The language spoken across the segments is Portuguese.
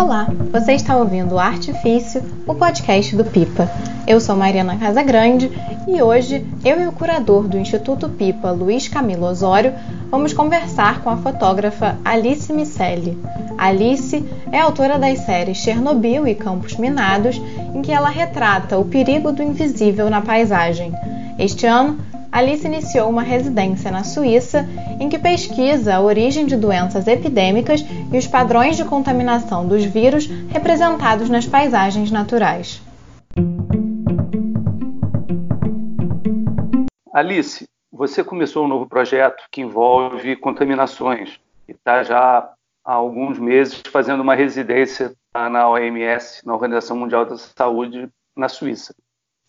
Olá, você está ouvindo Artifício, o podcast do Pipa. Eu sou Mariana Casagrande e hoje eu e o curador do Instituto Pipa, Luiz Camilo Osório, vamos conversar com a fotógrafa Alice Micelli. Alice é autora das séries Chernobyl e Campos Minados, em que ela retrata o perigo do invisível na paisagem. Este ano, Alice iniciou uma residência na Suíça em que pesquisa a origem de doenças epidêmicas e os padrões de contaminação dos vírus representados nas paisagens naturais. Alice, você começou um novo projeto que envolve contaminações e está já há alguns meses fazendo uma residência na OMS, na Organização Mundial da Saúde, na Suíça.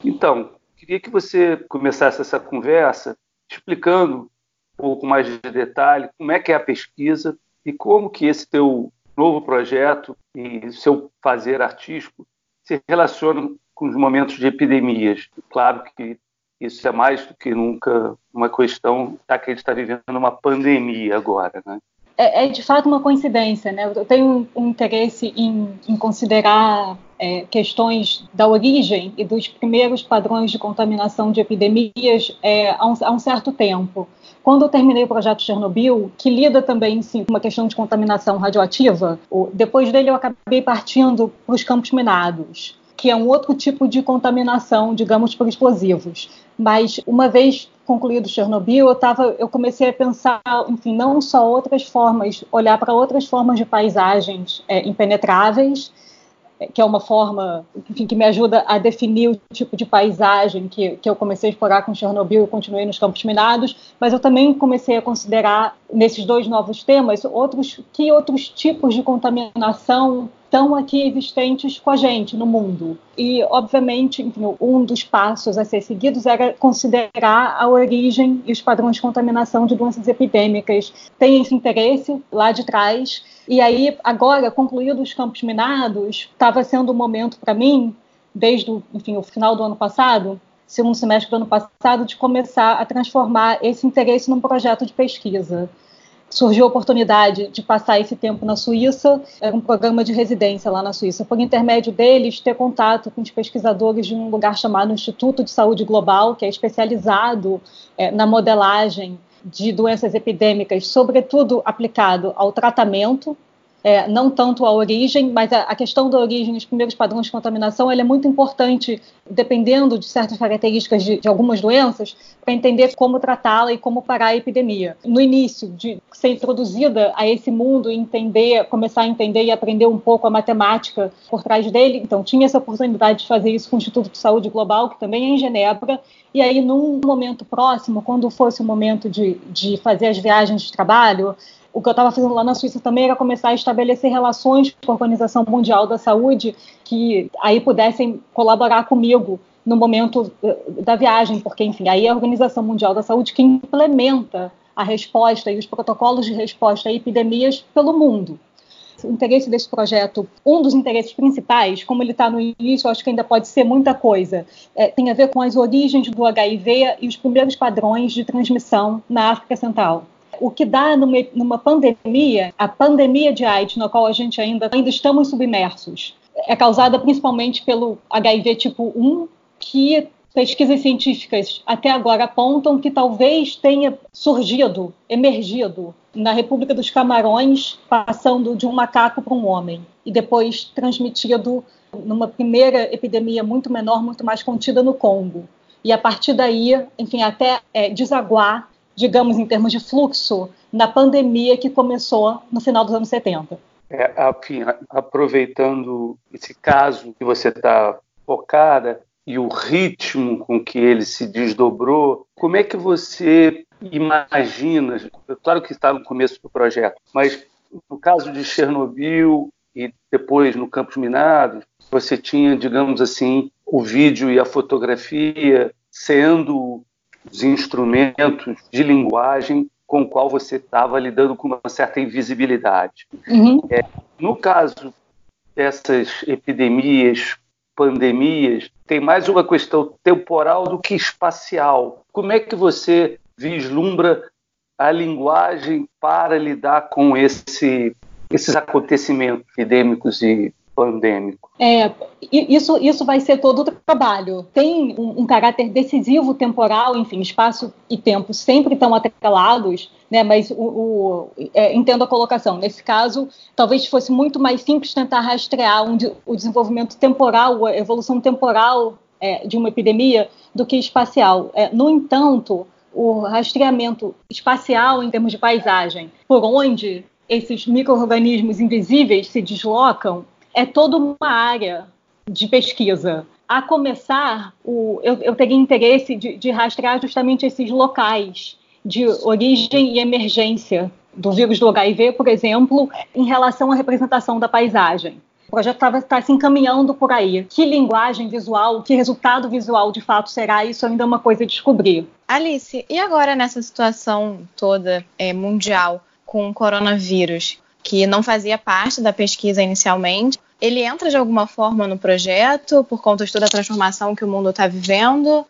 Então, Queria que você começasse essa conversa explicando um pouco mais de detalhe como é que é a pesquisa e como que esse teu novo projeto e seu fazer artístico se relacionam com os momentos de epidemias. Claro que isso é mais do que nunca uma questão, já que a gente está vivendo uma pandemia agora, né? É, é, de fato uma coincidência, né? Eu tenho um interesse em, em considerar é, questões da origem e dos primeiros padrões de contaminação de epidemias é, há, um, há, um, certo tempo. Quando eu terminei o projeto Chernobyl, que lida também sim, com uma questão de contaminação radioativa, depois dele eu acabei partindo para os campos minados que é um outro tipo de contaminação, digamos, por explosivos. Mas uma vez concluído Chernobyl, eu tava, eu comecei a pensar, enfim, não só outras formas, olhar para outras formas de paisagens é, impenetráveis que é uma forma enfim, que me ajuda a definir o tipo de paisagem que, que eu comecei a explorar com Chernobyl e continuei nos campos minados, mas eu também comecei a considerar nesses dois novos temas outros que outros tipos de contaminação estão aqui existentes com a gente no mundo. E, obviamente, enfim, um dos passos a ser seguidos era considerar a origem e os padrões de contaminação de doenças epidêmicas. Tem esse interesse lá de trás. E aí, agora, concluídos os campos minados, estava sendo o um momento para mim, desde enfim, o final do ano passado, segundo semestre do ano passado, de começar a transformar esse interesse num projeto de pesquisa surgiu a oportunidade de passar esse tempo na Suíça, era um programa de residência lá na Suíça. Por intermédio deles, ter contato com os pesquisadores de um lugar chamado Instituto de Saúde Global, que é especializado é, na modelagem de doenças epidêmicas, sobretudo aplicado ao tratamento é, não tanto a origem, mas a, a, questão da origem, os primeiros padrões de contaminação, é muito importante, dependendo de certas características de, de algumas doenças, para entender como tratá-la e como parar a epidemia. No início, de ser introduzida a esse mundo e entender, começar a entender e aprender um pouco a matemática por trás dele, então tinha essa oportunidade de fazer isso com o Instituto de Saúde Global, que também é em Genebra, e aí num momento próximo, quando fosse o momento de, de fazer as viagens de trabalho, o que eu estava fazendo lá na Suíça também era começar a estabelecer relações com a Organização Mundial da Saúde que aí pudessem colaborar comigo no momento eh, da viagem, porque, enfim, aí é a Organização Mundial da Saúde que implementa a resposta e os protocolos de resposta a epidemias pelo mundo. O interesse desse projeto, um dos interesses principais, como ele está no início, acho que ainda pode ser muita coisa, é, tem a ver com as origens do HIV e os primeiros padrões de transmissão na África Central o que dá numa, numa pandemia, a pandemia de AIDS, na qual a gente ainda, ainda estamos submersos, é causada principalmente pelo HIV tipo 1, que pesquisas científicas até agora apontam que talvez tenha surgido, emergido na República dos Camarões, passando de um macaco para um homem, e depois transmitido numa primeira epidemia muito menor, muito mais contida no Congo. E a partir daí, enfim, até é, desaguar digamos, em termos de fluxo, na pandemia que começou no final dos anos 70. É, enfim, aproveitando esse caso que você está focada e o ritmo com que ele se desdobrou, como é que você imagina, claro que está no começo do projeto, mas no caso de Chernobyl e depois no Campos Minados, você tinha, digamos assim, o vídeo e a fotografia sendo os instrumentos de linguagem com o qual você estava lidando com uma certa invisibilidade. Uhum. É, no caso dessas epidemias, pandemias, tem mais uma questão temporal do que espacial. Como é que você vislumbra a linguagem para lidar com esse esses acontecimentos epidêmicos e pandêmicos? É, isso, isso vai ser todo o trabalho. Tem um, um, caráter decisivo temporal, enfim, espaço e tempo sempre estão atrelados, né? Mas o, o é, entendo a colocação. Nesse caso, talvez fosse muito mais simples tentar rastrear um, o desenvolvimento temporal, a evolução temporal é, de uma epidemia do que espacial. É, no entanto, o rastreamento espacial em termos de paisagem, por onde esses micro-organismos invisíveis se deslocam, é toda uma área de pesquisa. A começar, o, eu, eu teria interesse de, de rastrear justamente esses locais de origem e emergência do vírus do HIV, por exemplo, em relação à representação da paisagem. O projeto está tá se encaminhando por aí. Que linguagem visual, que resultado visual de fato será, isso ainda é uma coisa a descobrir. Alice, e agora nessa situação toda é, mundial com o coronavírus? Que não fazia parte da pesquisa inicialmente. Ele entra de alguma forma no projeto por conta de toda a transformação que o mundo está vivendo?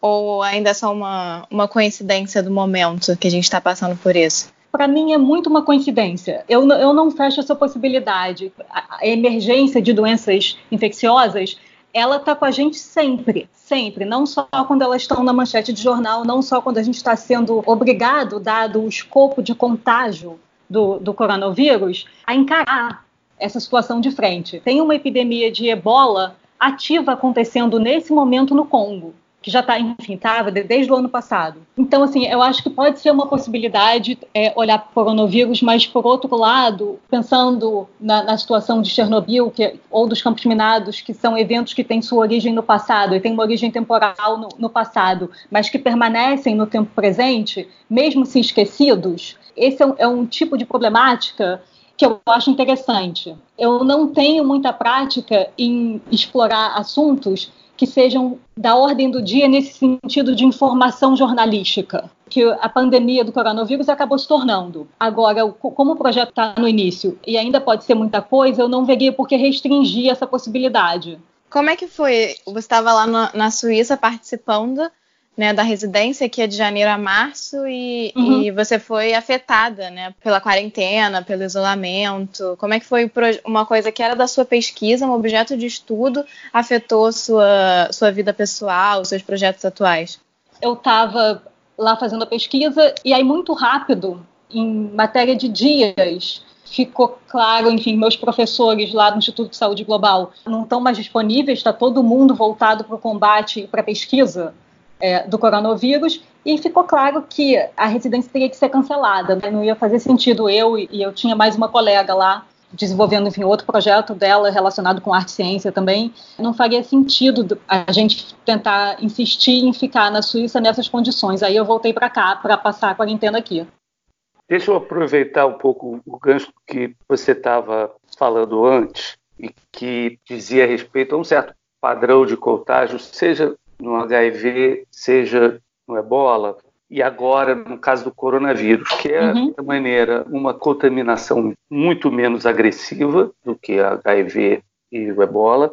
Ou ainda é só uma, uma coincidência do momento que a gente está passando por isso? Para mim é muito uma coincidência. Eu, eu não fecho essa possibilidade. A, a emergência de doenças infecciosas ela está com a gente sempre, sempre, não só quando elas estão na manchete de jornal, não só quando a gente está sendo obrigado, dado o escopo de contágio do, do coronavírus a encarar essa situação de frente. Tem uma epidemia de ebola ativa acontecendo nesse momento no Congo que já está, enfim, estava desde o ano passado. Então, assim, eu acho que pode ser uma possibilidade é, olhar para o coronavírus, mas, por outro lado, pensando na, na situação de Chernobyl que, ou dos Campos Minados, que são eventos que têm sua origem no passado e têm uma origem temporal no, no passado, mas que permanecem no tempo presente, mesmo se esquecidos, esse é um, é um tipo de problemática que eu acho interessante. Eu não tenho muita prática em explorar assuntos que sejam da ordem do dia nesse sentido de informação jornalística, que a pandemia do coronavírus acabou se tornando. Agora, como o projeto está no início e ainda pode ser muita coisa, eu não veria por que restringir essa possibilidade. Como é que foi? Você estava lá na, na Suíça participando né, da residência que é de janeiro a março e, uhum. e, você foi afetada, né, pela quarentena, pelo isolamento. Como é que foi uma coisa que era da sua pesquisa, um objeto de estudo, afetou sua sua vida pessoal, seus projetos atuais? Eu estava lá fazendo a pesquisa e aí muito rápido, em matéria de dias, ficou claro, enfim, meus professores lá no Instituto de Saúde Global não estão mais disponíveis, está todo mundo voltado para o combate e para a pesquisa é, do coronavírus e ficou claro que a residência teria que ser cancelada. Né? Não ia fazer sentido eu e, eu tinha mais uma colega lá desenvolvendo, enfim, outro projeto dela relacionado com arte e ciência também. Não faria sentido a gente tentar insistir em ficar na Suíça nessas condições. Aí eu voltei para cá para passar a quarentena aqui. Deixa eu aproveitar um pouco o gancho que você estava falando antes e que dizia a respeito a um certo padrão de contágio, seja no HIV, seja no ebola, e agora no caso do coronavírus, que é, uhum. de maneira, uma contaminação muito menos agressiva do que a HIV e o ebola,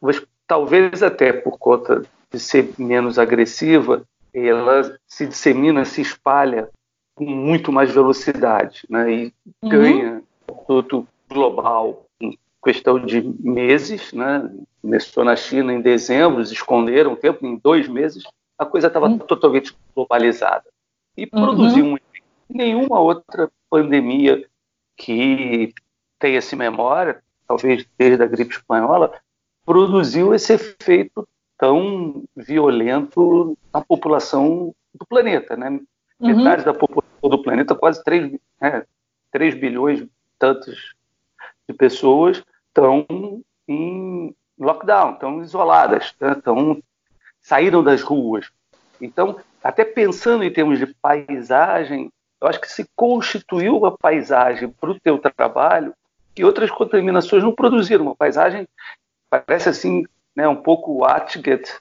mas talvez até por conta de ser menos agressiva, ela se dissemina, se espalha com muito mais velocidade, né? E uhum. ganha produto global questão de meses, né? Começou na China em dezembro, eles esconderam o tempo, em dois meses, a coisa estava uhum. totalmente globalizada. E produziu uhum. nenhuma outra pandemia que tenha-se memória, talvez desde a gripe espanhola, produziu esse efeito tão violento na população do planeta, né? Uhum. Metade da população do planeta, quase 3, né, 3 bilhões tantos de pessoas, estão em lockdown, estão isoladas, estão, né? saíram das ruas. Então, até pensando em termos de paisagem, eu acho que se constituiu uma paisagem para o teu trabalho que outras contaminações não produziram. Uma paisagem parece assim, né, um pouco Wattgate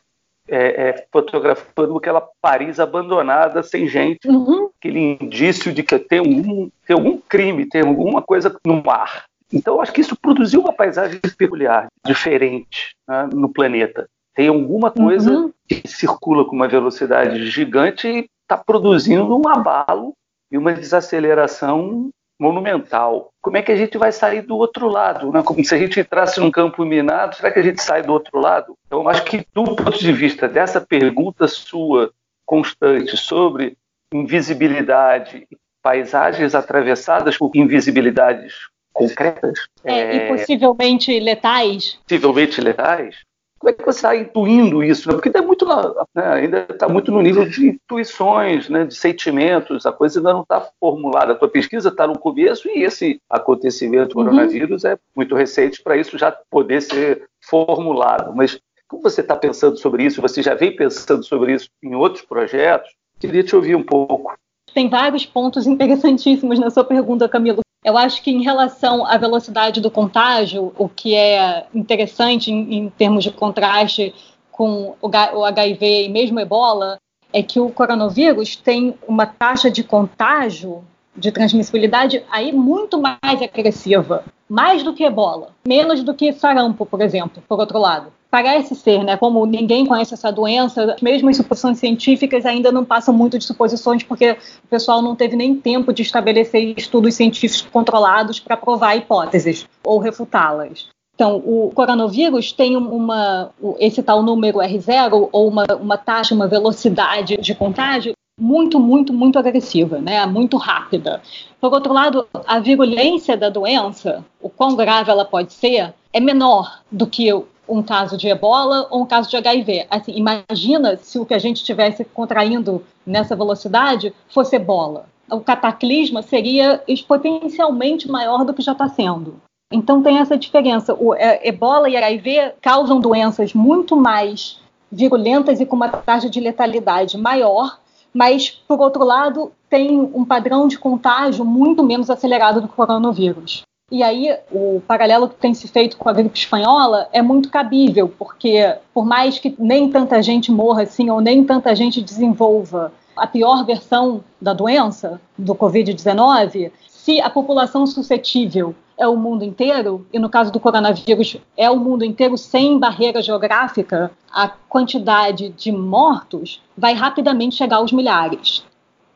é, é, fotografando aquela Paris abandonada, sem gente, uhum. aquele indício de que tem algum, tem algum crime, tem alguma coisa no mar. Então, eu acho que isso produziu uma paisagem peculiar, diferente né, no planeta. Tem alguma coisa uhum. que circula com uma velocidade gigante e está produzindo um abalo e uma desaceleração monumental. Como é que a gente vai sair do outro lado? Né? Como se a gente entrasse num campo minado, será que a gente sai do outro lado? Então, acho que, do ponto de vista dessa pergunta sua constante sobre invisibilidade paisagens atravessadas por invisibilidades concretas. É, é... E possivelmente letais. Possivelmente letais. Como é que você está intuindo isso? Né? Porque tá muito né, ainda está muito no nível de intuições, né, de sentimentos, a coisa ainda não está formulada. A tua pesquisa está no começo e esse acontecimento uhum. coronavírus é muito recente para isso já poder ser formulado. Mas como você está pensando sobre isso? Você já vem pensando sobre isso em outros projetos? Queria te ouvir um pouco. Tem vários pontos interessantíssimos na sua pergunta, Camilo. Eu acho que em relação à velocidade do contágio, o que é interessante em, em termos de contraste com o, HIV e mesmo ebola, é que o coronavírus tem uma taxa de contágio, de transmissibilidade aí muito mais agressiva, mais do que ebola, menos do que sarampo, por exemplo, por outro lado parece ser, né? Como ninguém conhece essa doença, mesmo as suposições científicas ainda não passam muito de suposições, porque o pessoal não teve nem tempo de estabelecer estudos científicos controlados para provar hipóteses ou refutá-las. Então, o coronavírus tem uma, esse tal número R0, ou uma, uma taxa, uma velocidade de contágio muito, muito, muito agressiva, né? muito rápida. Por outro lado, a virulência da doença, o quão grave ela pode ser, é menor do que um caso de ebola ou um caso de HIV. Assim, imagina se o que a gente estivesse contraindo nessa velocidade fosse ebola. O cataclisma seria exponencialmente maior do que já está sendo. Então tem essa diferença. O é, ebola e HIV causam doenças muito mais virulentas e com uma taxa de letalidade maior, mas, por outro lado, tem um padrão de contágio muito menos acelerado do que o coronavírus. E aí, o paralelo que tem se feito com a gripe espanhola é muito cabível, porque por mais que nem tanta gente morra assim, ou nem tanta gente desenvolva a pior versão da doença, do Covid-19, se a população suscetível é o mundo inteiro, e no caso do coronavírus é o mundo inteiro sem barreira geográfica, a quantidade de mortos vai rapidamente chegar aos milhares.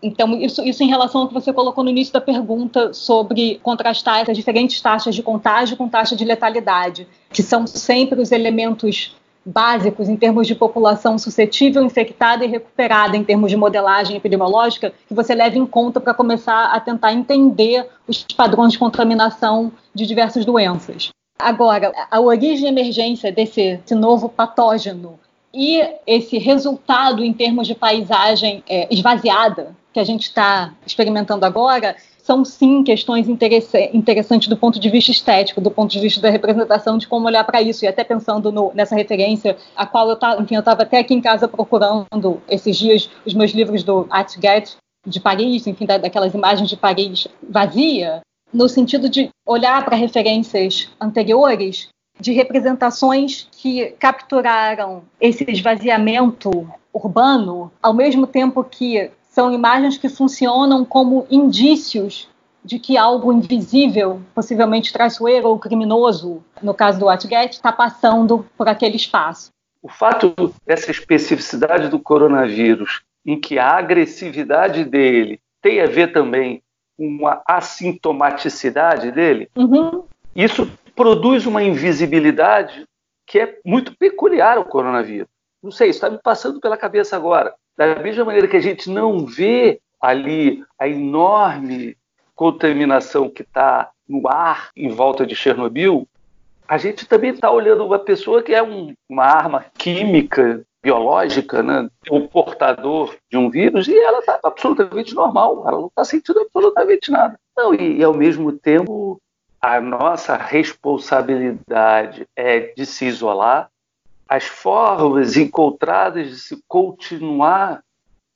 Então, isso, isso em relação ao que você colocou no início da pergunta sobre contrastar as diferentes taxas de contágio com taxa de letalidade, que são sempre os elementos básicos em termos de população suscetível, infectada e recuperada em termos de modelagem epidemiológica que você leve em conta para começar a tentar entender os padrões de contaminação de diversas doenças. Agora, a origem e emergência desse, desse novo patógeno e esse resultado em termos de paisagem é, esvaziada que a gente está experimentando agora são sim questões interessantes do ponto de vista estético, do ponto de vista da representação, de como olhar para isso. E até pensando no, nessa referência, a qual eu estava até aqui em casa procurando esses dias os meus livros do Art Get de Paris, enfim, da, daquelas imagens de Paris vazia, no sentido de olhar para referências anteriores de representações que capturaram esse esvaziamento urbano, ao mesmo tempo que são imagens que funcionam como indícios de que algo invisível, possivelmente traiçoeiro ou criminoso, no caso do Wattgate, está passando por aquele espaço. O fato dessa especificidade do coronavírus, em que a agressividade dele tem a ver também com a assintomaticidade dele, uhum. isso produz uma invisibilidade que é muito peculiar ao coronavírus. Não sei, isso está me passando pela cabeça agora. Da mesma maneira que a gente não vê ali a enorme contaminação que está no ar em volta de Chernobyl, a gente também está olhando uma pessoa que é um, uma arma química, biológica, né? o portador de um vírus, e ela está absolutamente normal, ela não está sentindo absolutamente nada. Não, e, e ao mesmo tempo, a nossa responsabilidade é de se isolar, as formas encontradas de se continuar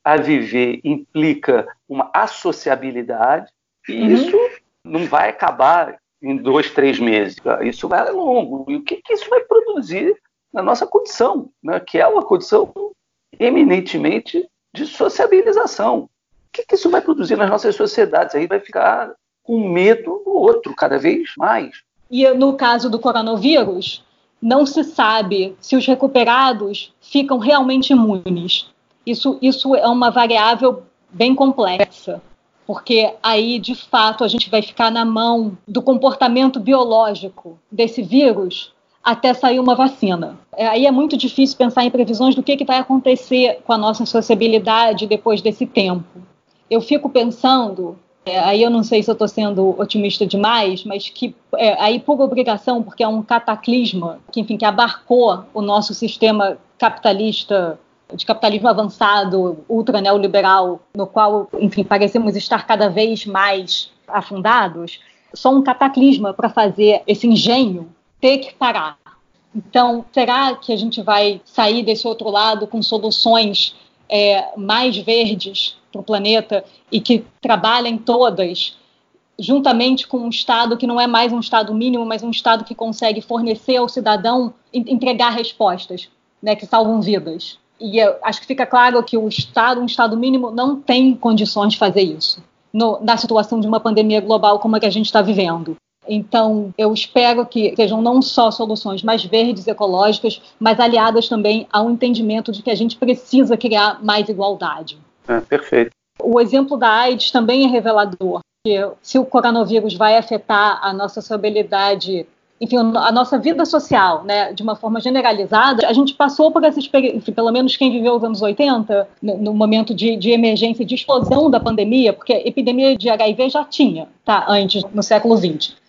a viver implica uma associabilidade e uhum. isso não vai acabar em dois, três meses. Isso vai longo. E o que, que isso vai produzir na nossa condição, né? que é uma condição eminentemente de sociabilização. O que, que isso vai produzir nas nossas sociedades? Aí vai ficar com medo do outro cada vez mais. E no caso do coronavírus, não se sabe se os recuperados ficam realmente imunes. Isso, isso é uma variável bem complexa. porque aí, de fato, a gente vai ficar na mão do comportamento biológico desse vírus até sair uma vacina. É, aí é muito difícil pensar em previsões do que, que vai acontecer com a nossa sociabilidade depois desse tempo. Eu fico pensando, é, aí eu não sei se eu estou sendo otimista demais, mas que é, aí por obrigação, porque é um cataclisma que, enfim, que abarcou o nosso sistema capitalista de capitalismo avançado, ultra neoliberal, no qual, enfim, parecemos estar cada vez mais afundados, só um cataclisma para fazer esse engenho ter que parar. Então, será que a gente vai sair desse outro lado com soluções é, mais verdes para o planeta e que trabalhem todas juntamente com um Estado que não é mais um Estado mínimo, mas um Estado que consegue fornecer ao cidadão, entregar respostas, né, que salvam vidas. E acho que fica claro que o Estado, um Estado mínimo, não tem condições de fazer isso no, na situação de uma pandemia global como a que a gente está vivendo. Então, eu espero que sejam não só soluções mais verdes, ecológicas, mas aliadas também ao entendimento de que a gente precisa criar mais igualdade. É, perfeito. O exemplo da AIDS também é revelador. Que se o coronavírus vai afetar a nossa sociabilidade enfim, a nossa vida social, né, de uma forma generalizada, a gente passou por essa experiência, pelo menos quem viveu os anos 80, no, no momento de, de, emergência, de explosão da pandemia, porque a epidemia de HIV já tinha, tá, antes, no século XX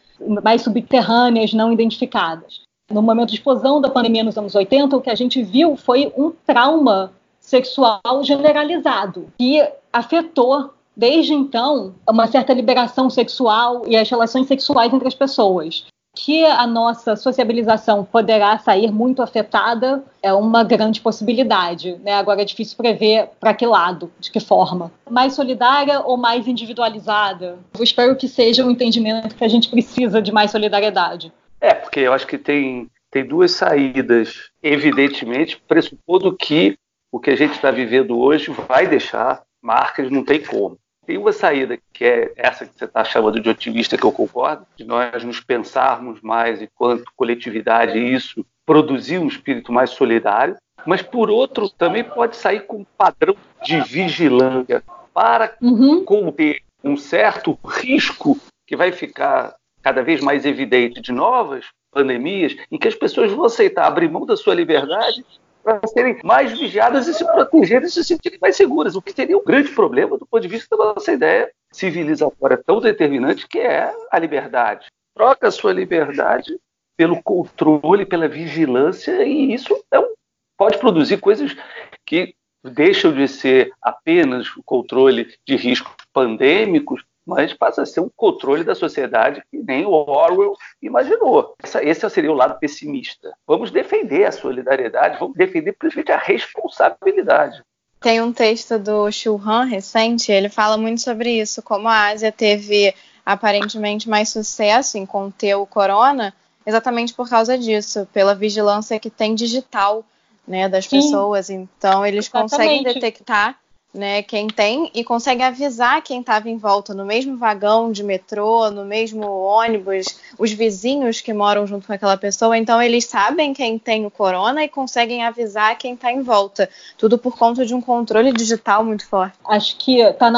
mais subterrâneas, não identificadas. No momento de explosão da pandemia nos anos 80, o que a gente viu foi um trauma sexual generalizado, que afetou desde então uma certa liberação sexual e as relações sexuais entre as pessoas que a nossa sociabilização poderá sair muito afetada é uma grande possibilidade. Né? Agora é difícil prever para que lado, de que forma. Mais solidária ou mais individualizada? Eu espero que seja um entendimento que a gente precisa de mais solidariedade. É, porque eu acho que tem, tem duas saídas. Evidentemente, pressupondo que o que a gente está vivendo hoje vai deixar marcas, não tem como. Tem uma saída, que é essa que você está chamando de otimista, que eu concordo, de nós nos pensarmos mais enquanto coletividade e isso produzir um espírito mais solidário, mas por outro também pode sair com um padrão de vigilância para uhum. conter um certo risco que vai ficar cada vez mais evidente de novas pandemias, em que as pessoas vão aceitar abrir mão da sua liberdade para serem mais vigiadas e se protegerem e se sentirem mais seguras, o que seria um grande problema do ponto de vista da nossa ideia civilizatória tão determinante que é a liberdade. Troca a sua liberdade pelo controle, pela vigilância, e isso é um, pode produzir coisas que deixam de ser apenas o controle de riscos pandêmicos mas passa a ser um controle da sociedade que nem o Orwell imaginou. Esse seria o lado pessimista. Vamos defender a solidariedade, vamos defender principalmente a responsabilidade. Tem um texto do Chulhan recente, ele fala muito sobre isso, como a Ásia teve aparentemente mais sucesso em conter o corona, exatamente por causa disso, pela vigilância que tem digital né, das Sim, pessoas. Então, eles exatamente. conseguem detectar né, quem tem e consegue avisar quem estava em volta no mesmo vagão de metrô, no mesmo ônibus, os vizinhos que moram junto com aquela pessoa. Então eles sabem quem tem o corona e conseguem avisar quem está em volta. Tudo por conta de um controle digital muito forte. Acho que está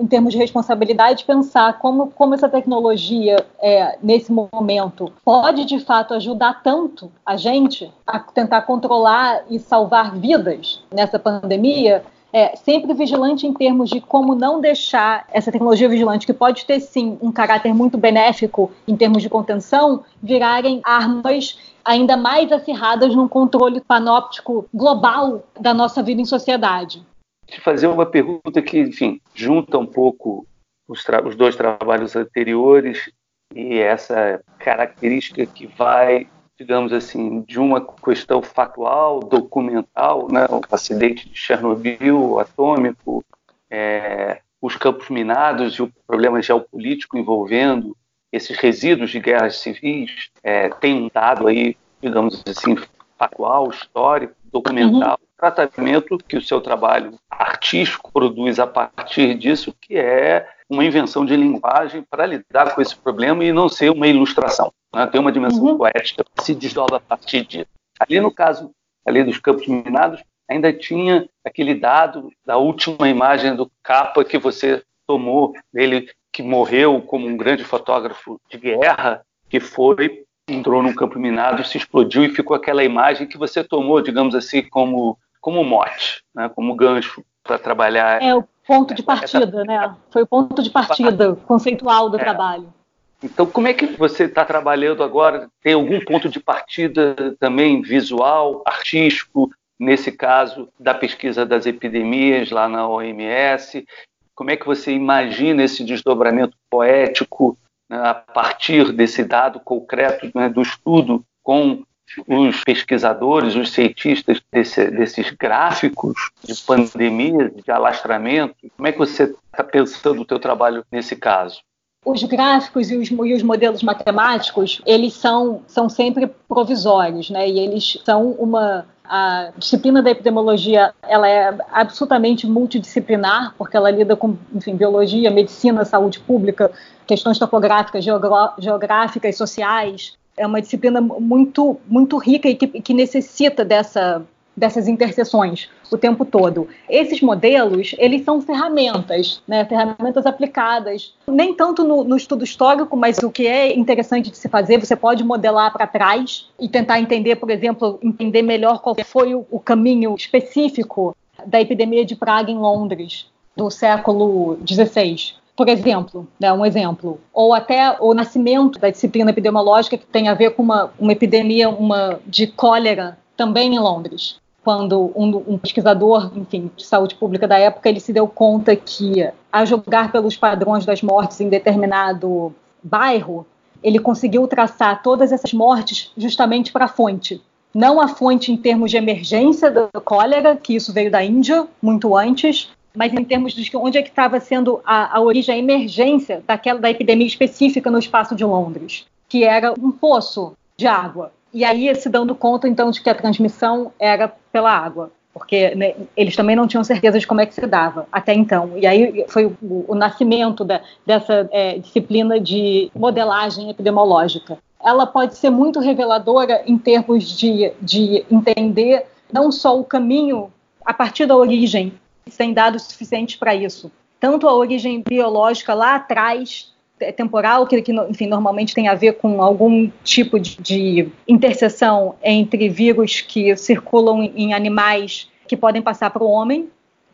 em termos de responsabilidade pensar como, como essa tecnologia é, nesse momento pode de fato ajudar tanto a gente a tentar controlar e salvar vidas nessa pandemia é, sempre vigilante em termos de como não deixar essa tecnologia vigilante, que pode ter sim um caráter muito benéfico em termos de contenção, virarem armas ainda mais acirradas num controle panóptico global da nossa vida em sociedade. Te fazer uma pergunta que, enfim, junta um pouco os, os dois trabalhos anteriores e essa característica que vai digamos assim, de uma questão factual, documental, né? o acidente de Chernobyl, atômico, é, os campos minados e o problema geopolítico envolvendo esses resíduos de guerras civis, é, tem um dado aí, digamos assim, factual, histórico, documental, uhum. tratamento que o seu trabalho artístico produz a partir disso, que é uma invenção de linguagem para lidar com esse problema e não ser uma ilustração. Né? Tem uma dimensão uhum. poética que se desdobra a partir disso. Ali no caso ali dos campos minados, ainda tinha aquele dado da última imagem do capa que você tomou dele, que morreu como um grande fotógrafo de guerra, que foi, entrou num campo minado, se explodiu e ficou aquela imagem que você tomou, digamos assim, como, como mote, né, como gancho para trabalhar. É o ponto de partida, né? Foi o ponto de partida conceitual do é. trabalho. Então, como é que você está trabalhando agora? Tem algum ponto de partida também visual, artístico, nesse caso da pesquisa das epidemias lá na OMS? Como é que você imagina esse desdobramento poético né, a partir desse dado concreto né, do estudo com os pesquisadores, os cientistas desse, desses gráficos de pandemia, de alastramento? Como é que você está pensando o teu trabalho nesse caso? os gráficos e os, e os, modelos matemáticos, eles são, são sempre provisórios, né? E eles são uma a disciplina da epidemiologia ela é absolutamente multidisciplinar, porque ela lida com, enfim, biologia, medicina, saúde pública, questões topográficas, geográficas, sociais. É uma disciplina muito, muito rica e que, que necessita dessa, dessas interseções o tempo todo. Esses modelos, eles são ferramentas, né, ferramentas aplicadas, nem tanto no, no, estudo histórico, mas o que é interessante de se fazer, você pode modelar para trás e tentar entender, por exemplo, entender melhor qual foi o, o caminho específico da epidemia de praga em Londres do século XVI por exemplo, né, um exemplo, ou até o nascimento da disciplina epidemiológica que tem a ver com uma, uma epidemia uma, de cólera também em Londres quando um, um, pesquisador, enfim, de saúde pública da época, ele se deu conta que, a julgar pelos padrões das mortes em determinado bairro, ele conseguiu traçar todas essas mortes justamente para a fonte. Não a fonte em termos de emergência da cólera, que isso veio da Índia muito antes, mas em termos de onde é que estava sendo a, a origem, a emergência daquela da epidemia específica no espaço de Londres, que era um poço de água e aí se dando conta então de que a transmissão era pela água, porque né, eles também não tinham certeza de como é que se dava até então. E aí foi o, o nascimento da, dessa é, disciplina de modelagem epidemiológica. Ela pode ser muito reveladora em termos de, de entender não só o caminho a partir da origem, sem dados suficientes para isso, tanto a origem biológica lá atrás é temporal, que, que enfim, normalmente tem a ver com algum tipo de, de interseção entre vírus que circulam em animais que podem passar para o homem,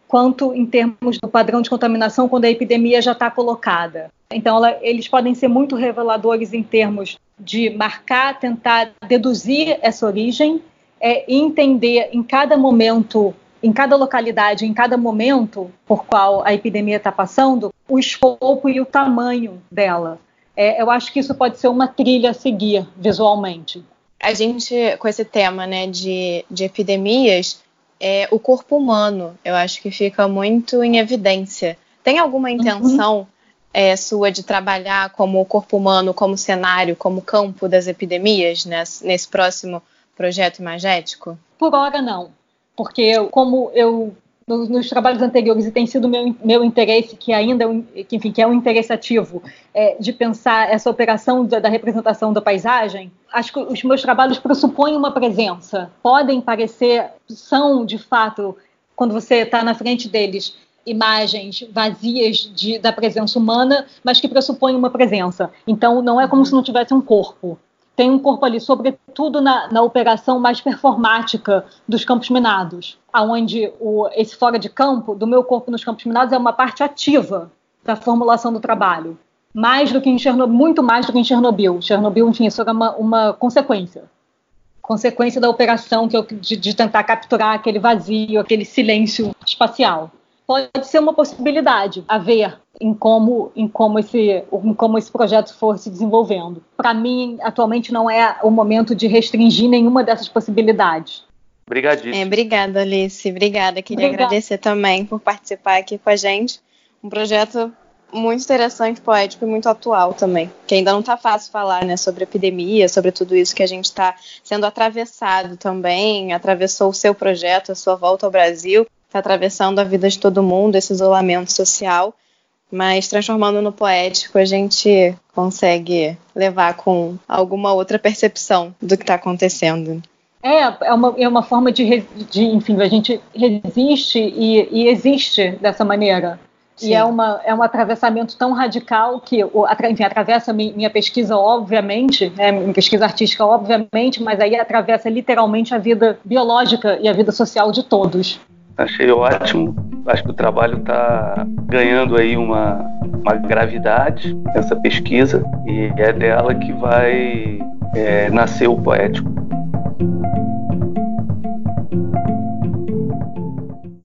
quanto em termos do padrão de contaminação quando a epidemia já está colocada. Então, ela, eles podem ser muito reveladores em termos de marcar, tentar deduzir essa origem é, e entender em cada momento em cada localidade, em cada momento por qual a epidemia está passando, o escopo e o tamanho dela. É, eu acho que isso pode ser uma trilha a seguir visualmente. A gente, com esse tema né, de, de epidemias, é, o corpo humano, eu acho que fica muito em evidência. Tem alguma uhum. intenção uhum. é, sua de trabalhar como o corpo humano, como cenário, como campo das epidemias nesse, nesse próximo projeto imagético? Por hora, não porque como eu nos, nos, trabalhos anteriores e tem sido meu, meu interesse, que ainda é que, enfim, que é um interesse ativo, é, de pensar essa operação da, da, representação da paisagem, acho que os meus trabalhos pressupõem uma presença. Podem parecer, são de fato, quando você está na frente deles, imagens vazias de, da presença humana, mas que pressupõem uma presença. Então, não é como se não tivesse um corpo tem um corpo ali, sobretudo na, na operação mais performática dos campos minados, aonde o, esse fora de campo do meu corpo nos campos minados é uma parte ativa da formulação do trabalho, mais do que em Chernobyl, muito mais do que em Chernobyl. Chernobyl, enfim, isso era uma, uma consequência, consequência da operação que eu, de, de tentar capturar aquele vazio, aquele silêncio espacial. Pode ser uma possibilidade a ver em como, em como, esse, em como esse projeto for se desenvolvendo. Para mim, atualmente não é o momento de restringir nenhuma dessas possibilidades. Obrigadíssimo. É, obrigada, Alice. Obrigada. Queria obrigada. agradecer também por participar aqui com a gente. Um projeto muito interessante, poético e muito atual também. Que ainda não está fácil falar né, sobre epidemia, sobre tudo isso que a gente está sendo atravessado também. Atravessou o seu projeto, a sua volta ao Brasil está atravessando a vida de todo mundo, esse isolamento social, mas transformando no poético, a gente consegue levar com alguma outra percepção do que está acontecendo. É, é uma, é uma forma de, de, enfim, a gente resiste e, e existe dessa maneira. Sim. E é, uma, é um atravessamento tão radical que, enfim, atravessa minha pesquisa, obviamente, né, minha pesquisa artística, obviamente, mas aí atravessa literalmente a vida biológica e a vida social de todos. Achei ótimo. Acho que o trabalho está ganhando aí uma, uma gravidade, essa pesquisa, e é dela que vai é, nascer o poético.